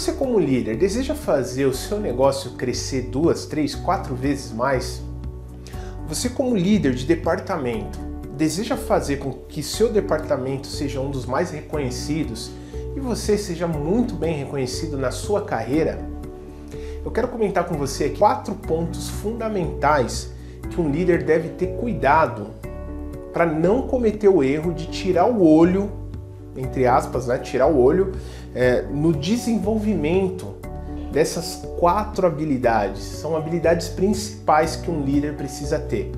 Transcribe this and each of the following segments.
Você, como líder, deseja fazer o seu negócio crescer duas, três, quatro vezes mais? Você, como líder de departamento, deseja fazer com que seu departamento seja um dos mais reconhecidos e você seja muito bem reconhecido na sua carreira? Eu quero comentar com você aqui quatro pontos fundamentais que um líder deve ter cuidado para não cometer o erro de tirar o olho, entre aspas, né, tirar o olho é, no desenvolvimento dessas quatro habilidades. São habilidades principais que um líder precisa ter.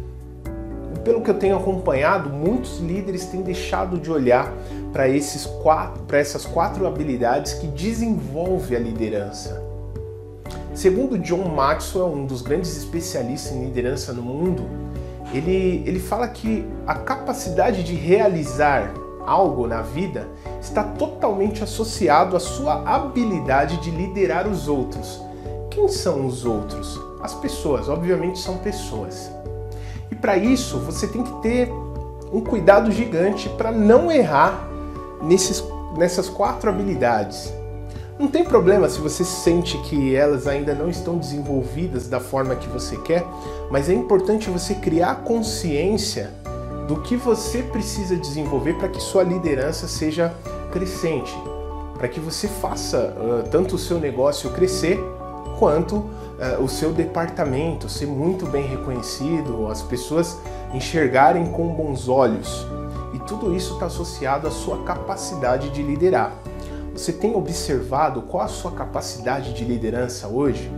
Pelo que eu tenho acompanhado, muitos líderes têm deixado de olhar para essas quatro habilidades que desenvolvem a liderança. Segundo John Maxwell, um dos grandes especialistas em liderança no mundo, ele, ele fala que a capacidade de realizar algo na vida está totalmente associado à sua habilidade de liderar os outros. Quem são os outros? As pessoas, obviamente são pessoas. E para isso você tem que ter um cuidado gigante para não errar nesses, nessas quatro habilidades. Não tem problema se você sente que elas ainda não estão desenvolvidas da forma que você quer, mas é importante você criar consciência do que você precisa desenvolver para que sua liderança seja crescente, para que você faça uh, tanto o seu negócio crescer quanto uh, o seu departamento ser muito bem reconhecido, as pessoas enxergarem com bons olhos. E tudo isso está associado à sua capacidade de liderar. Você tem observado qual a sua capacidade de liderança hoje?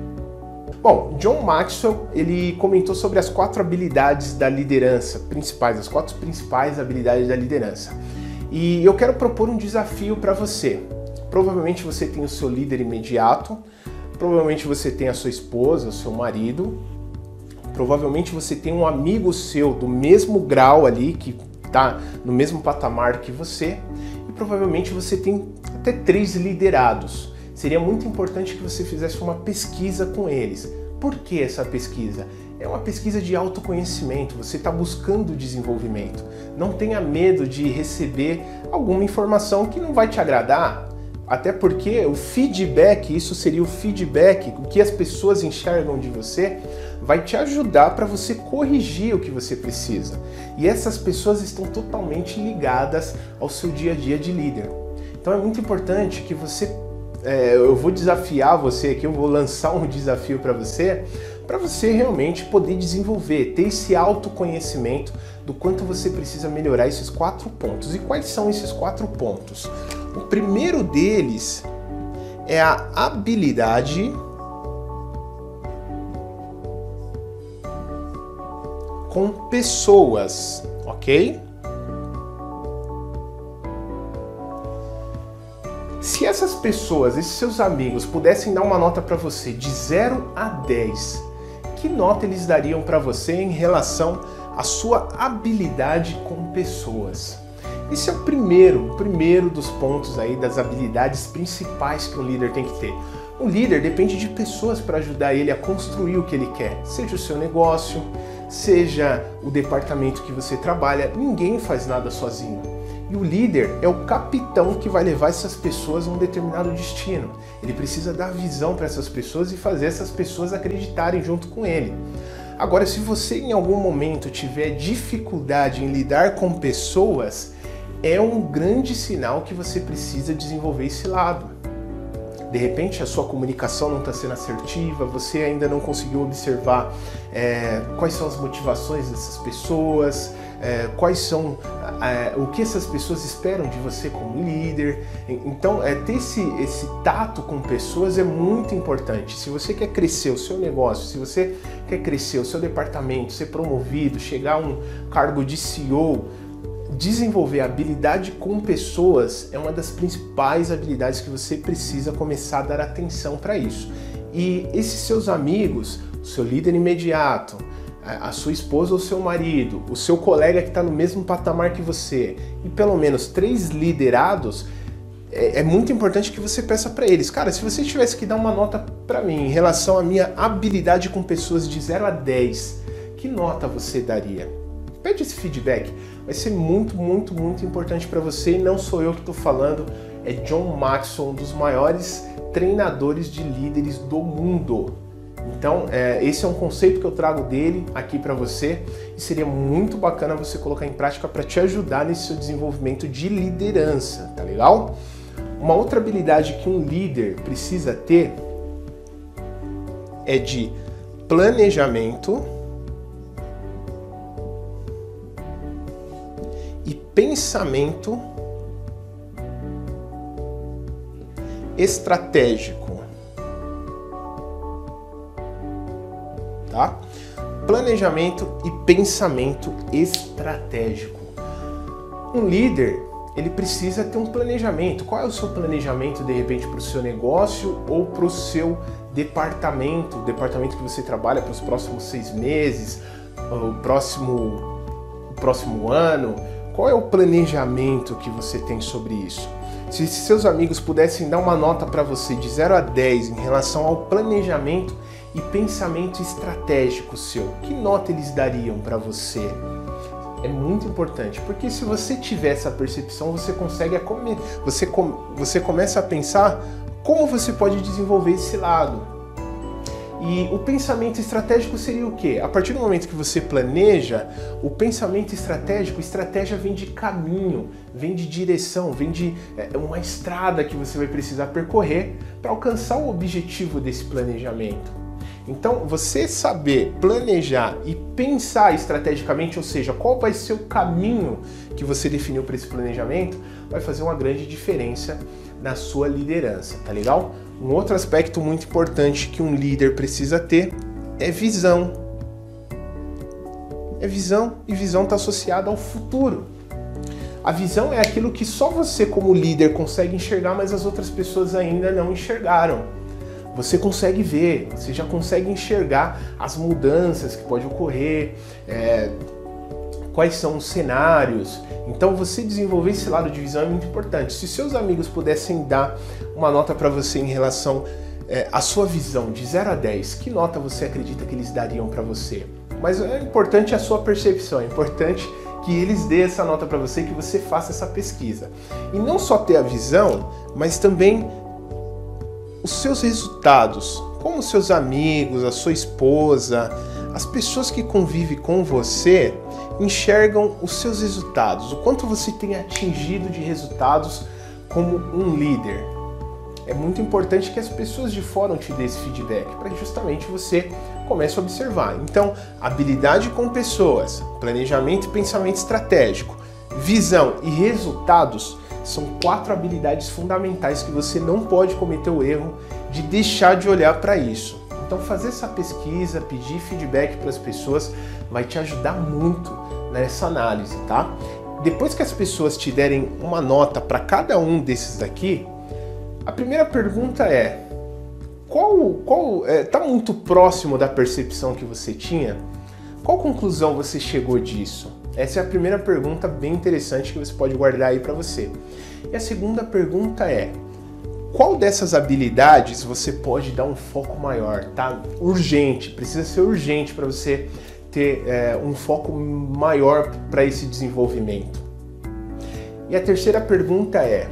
Bom, John Maxwell ele comentou sobre as quatro habilidades da liderança principais, as quatro principais habilidades da liderança. E eu quero propor um desafio para você. Provavelmente você tem o seu líder imediato, provavelmente você tem a sua esposa, o seu marido, provavelmente você tem um amigo seu do mesmo grau ali que está no mesmo patamar que você, e provavelmente você tem até três liderados seria muito importante que você fizesse uma pesquisa com eles. Por que essa pesquisa? É uma pesquisa de autoconhecimento, você está buscando desenvolvimento. Não tenha medo de receber alguma informação que não vai te agradar, até porque o feedback, isso seria o feedback, o que as pessoas enxergam de você, vai te ajudar para você corrigir o que você precisa. E essas pessoas estão totalmente ligadas ao seu dia a dia de líder. Então é muito importante que você é, eu vou desafiar você aqui, eu vou lançar um desafio para você, para você realmente poder desenvolver, ter esse autoconhecimento do quanto você precisa melhorar esses quatro pontos. E quais são esses quatro pontos? O primeiro deles é a habilidade com pessoas, ok? Se essas pessoas, esses seus amigos, pudessem dar uma nota para você de 0 a 10, que nota eles dariam para você em relação à sua habilidade com pessoas? Esse é o primeiro, o primeiro dos pontos aí das habilidades principais que um líder tem que ter. Um líder depende de pessoas para ajudar ele a construir o que ele quer, seja o seu negócio, seja o departamento que você trabalha. Ninguém faz nada sozinho. E o líder é o capitão que vai levar essas pessoas a um determinado destino. Ele precisa dar visão para essas pessoas e fazer essas pessoas acreditarem junto com ele. Agora, se você em algum momento tiver dificuldade em lidar com pessoas, é um grande sinal que você precisa desenvolver esse lado. De repente a sua comunicação não está sendo assertiva, você ainda não conseguiu observar é, quais são as motivações dessas pessoas, é, quais são é, o que essas pessoas esperam de você como líder. Então, é, ter esse, esse tato com pessoas é muito importante. Se você quer crescer o seu negócio, se você quer crescer o seu departamento, ser promovido, chegar a um cargo de CEO, desenvolver habilidade com pessoas é uma das principais habilidades que você precisa começar a dar atenção para isso. E esses seus amigos, seu líder imediato, a sua esposa ou seu marido, o seu colega que está no mesmo patamar que você, e pelo menos três liderados, é, é muito importante que você peça para eles, cara, se você tivesse que dar uma nota para mim em relação à minha habilidade com pessoas de 0 a 10, que nota você daria? Pede esse feedback, vai ser muito, muito, muito importante para você e não sou eu que estou falando, é John Maxwell, um dos maiores treinadores de líderes do mundo. Então, é, esse é um conceito que eu trago dele aqui para você e seria muito bacana você colocar em prática para te ajudar nesse seu desenvolvimento de liderança, tá legal? Uma outra habilidade que um líder precisa ter é de planejamento e pensamento estratégico. Planejamento e pensamento estratégico. Um líder, ele precisa ter um planejamento. Qual é o seu planejamento de repente para o seu negócio ou para o seu departamento, o departamento que você trabalha para os próximos seis meses, o próximo, o próximo ano? Qual é o planejamento que você tem sobre isso? Se seus amigos pudessem dar uma nota para você de 0 a 10 em relação ao planejamento e pensamento estratégico seu, que nota eles dariam para você? É muito importante, porque se você tiver essa percepção, você consegue você, você começa a pensar como você pode desenvolver esse lado. E o pensamento estratégico seria o quê? A partir do momento que você planeja, o pensamento estratégico, estratégia vem de caminho, vem de direção, vem de é, uma estrada que você vai precisar percorrer para alcançar o objetivo desse planejamento. Então, você saber planejar e pensar estrategicamente, ou seja, qual vai ser o caminho que você definiu para esse planejamento, vai fazer uma grande diferença na sua liderança, tá legal? Um outro aspecto muito importante que um líder precisa ter é visão. É visão e visão está associada ao futuro. A visão é aquilo que só você, como líder, consegue enxergar, mas as outras pessoas ainda não enxergaram. Você consegue ver, você já consegue enxergar as mudanças que podem ocorrer, é, quais são os cenários. Então você desenvolver esse lado de visão é muito importante. Se seus amigos pudessem dar uma nota para você em relação é, à sua visão de 0 a 10, que nota você acredita que eles dariam para você? Mas é importante a sua percepção, é importante que eles dêem essa nota para você, que você faça essa pesquisa. E não só ter a visão, mas também os seus resultados, como seus amigos, a sua esposa, as pessoas que convivem com você enxergam os seus resultados, o quanto você tem atingido de resultados como um líder. É muito importante que as pessoas de fora te dêem esse feedback para justamente você comece a observar. Então, habilidade com pessoas, planejamento e pensamento estratégico, visão e resultados são quatro habilidades fundamentais que você não pode cometer o erro de deixar de olhar para isso. Então, fazer essa pesquisa, pedir feedback para as pessoas vai te ajudar muito nessa análise, tá? Depois que as pessoas te derem uma nota para cada um desses daqui, a primeira pergunta é: qual, qual é, tá muito próximo da percepção que você tinha? Qual conclusão você chegou disso? Essa é a primeira pergunta bem interessante que você pode guardar aí para você. E a segunda pergunta é: qual dessas habilidades você pode dar um foco maior, tá? Urgente, precisa ser urgente para você ter é, um foco maior para esse desenvolvimento. E a terceira pergunta é: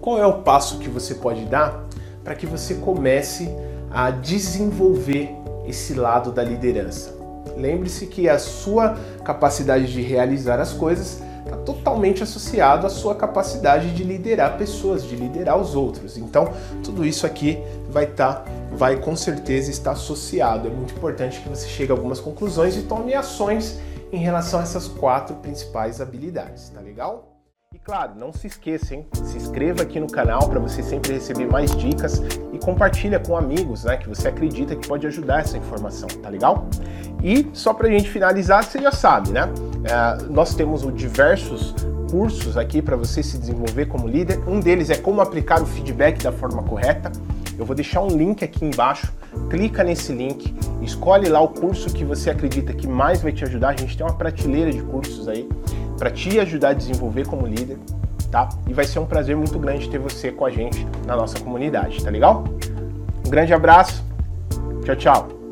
qual é o passo que você pode dar para que você comece a desenvolver esse lado da liderança? Lembre-se que a sua capacidade de realizar as coisas está totalmente associado à sua capacidade de liderar pessoas, de liderar os outros. Então, tudo isso aqui vai estar, tá, vai com certeza estar associado. É muito importante que você chegue a algumas conclusões e tome ações em relação a essas quatro principais habilidades, tá legal? Claro, não se esqueça, hein? Se inscreva aqui no canal para você sempre receber mais dicas e compartilha com amigos, né, que você acredita que pode ajudar essa informação, tá legal? E só para a gente finalizar, você já sabe, né? É, nós temos diversos cursos aqui para você se desenvolver como líder. Um deles é como aplicar o feedback da forma correta. Eu vou deixar um link aqui embaixo. Clica nesse link, escolhe lá o curso que você acredita que mais vai te ajudar. A gente tem uma prateleira de cursos aí para te ajudar a desenvolver como líder, tá? E vai ser um prazer muito grande ter você com a gente na nossa comunidade, tá legal? Um grande abraço. Tchau, tchau.